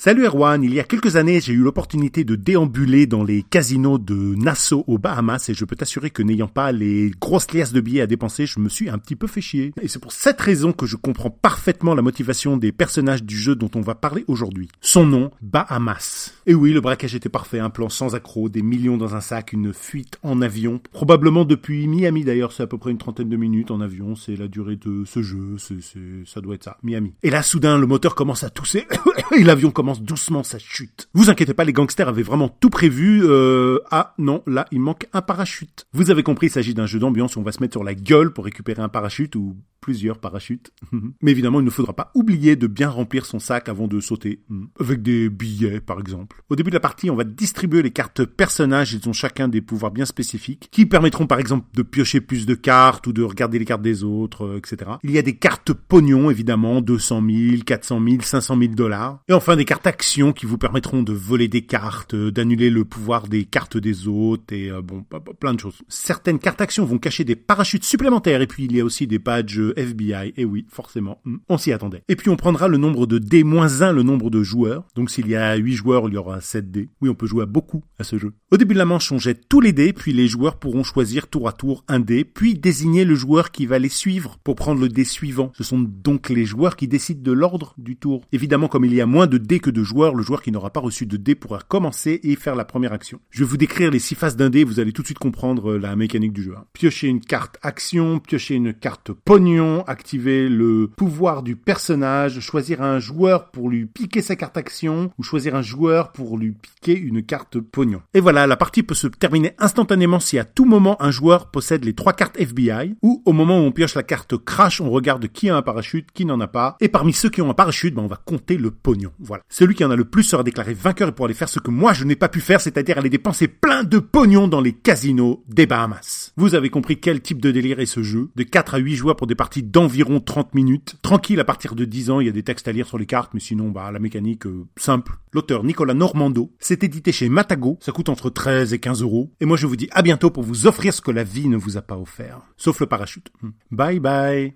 Salut Erwan, il y a quelques années, j'ai eu l'opportunité de déambuler dans les casinos de Nassau aux Bahamas et je peux t'assurer que n'ayant pas les grosses liasses de billets à dépenser, je me suis un petit peu fait chier. Et c'est pour cette raison que je comprends parfaitement la motivation des personnages du jeu dont on va parler aujourd'hui. Son nom, Bahamas. Et oui, le braquage était parfait, un plan sans accroc, des millions dans un sac, une fuite en avion, probablement depuis Miami d'ailleurs, c'est à peu près une trentaine de minutes en avion, c'est la durée de ce jeu, c'est, ça doit être ça, Miami. Et là, soudain, le moteur commence à tousser et l'avion commence doucement sa chute. Vous inquiétez pas, les gangsters avaient vraiment tout prévu. Euh... Ah non, là, il manque un parachute. Vous avez compris, il s'agit d'un jeu d'ambiance où on va se mettre sur la gueule pour récupérer un parachute ou plusieurs parachutes. Mais évidemment, il ne faudra pas oublier de bien remplir son sac avant de sauter. Avec des billets, par exemple. Au début de la partie, on va distribuer les cartes personnages. Ils ont chacun des pouvoirs bien spécifiques qui permettront, par exemple, de piocher plus de cartes ou de regarder les cartes des autres, euh, etc. Il y a des cartes pognon, évidemment, 200 000, 400 000, 500 000 dollars. Et enfin, des cartes actions qui vous permettront de voler des cartes, euh, d'annuler le pouvoir des cartes des autres et euh, bon, plein de choses. Certaines cartes actions vont cacher des parachutes supplémentaires et puis il y a aussi des badges FBI, et eh oui, forcément, hmm, on s'y attendait. Et puis on prendra le nombre de dés moins 1, le nombre de joueurs. Donc s'il y a 8 joueurs, il y aura 7 dés. Oui, on peut jouer à beaucoup à ce jeu. Au début de la manche, on jette tous les dés, puis les joueurs pourront choisir tour à tour un dé, puis désigner le joueur qui va les suivre pour prendre le dé suivant. Ce sont donc les joueurs qui décident de l'ordre du tour. Évidemment, comme il y a moins de dés que de joueurs, le joueur qui n'aura pas reçu de dés pourra commencer et faire la première action. Je vais vous décrire les six phases d'un dé, vous allez tout de suite comprendre la mécanique du jeu. Hein. Piocher une carte action, piocher une carte pognon, activer le pouvoir du personnage, choisir un joueur pour lui piquer sa carte action ou choisir un joueur pour lui piquer une carte pognon. Et voilà, la partie peut se terminer instantanément si à tout moment un joueur possède les trois cartes FBI ou au moment où on pioche la carte crash, on regarde qui a un parachute, qui n'en a pas. Et parmi ceux qui ont un parachute, ben on va compter le pognon. Voilà. Celui qui en a le plus sera déclaré vainqueur et pourra aller faire ce que moi je n'ai pas pu faire, c'est-à-dire aller dépenser plein de pognon dans les casinos des Bahamas. Vous avez compris quel type de délire est ce jeu? De 4 à 8 joueurs pour des d'environ 30 minutes. Tranquille à partir de 10 ans, il y a des textes à lire sur les cartes, mais sinon, bah, la mécanique, euh, simple. L'auteur Nicolas Normando, c'est édité chez Matago, ça coûte entre 13 et 15 euros. Et moi je vous dis à bientôt pour vous offrir ce que la vie ne vous a pas offert. Sauf le parachute. Hmm. Bye bye.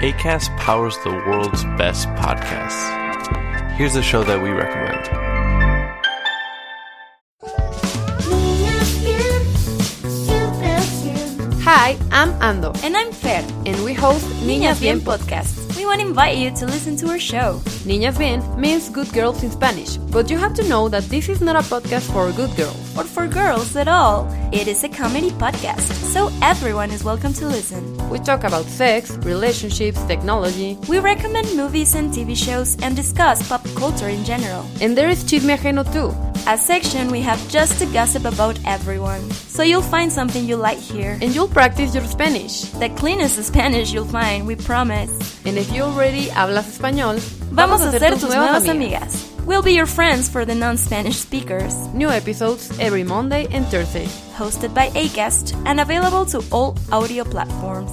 ACAST powers the world's best podcasts. Here's a show that we recommend. Hi, I'm Ando. And I'm Fer. And we host Niñas, Bien podcast. We want to invite you to listen to our show. Niñas Bien means good girls in Spanish, but you have to know that this is not a podcast for good girls. Or for girls at all. It is a comedy podcast, so everyone is welcome to listen. We talk about sex, relationships, technology. We recommend movies and TV shows and discuss pop culture in general. And there is Chisme Ajeno too. A section we have just to gossip about everyone. So you'll find something you like here. And you'll practice your Spanish. The cleanest Spanish you'll find, we promise. And if you already hablas español, vamos, vamos a ser tus nuevas amigas. amigas. We'll be your friends for the non-Spanish speakers. New episodes every Monday and Thursday. Hosted by ACAST and available to all audio platforms.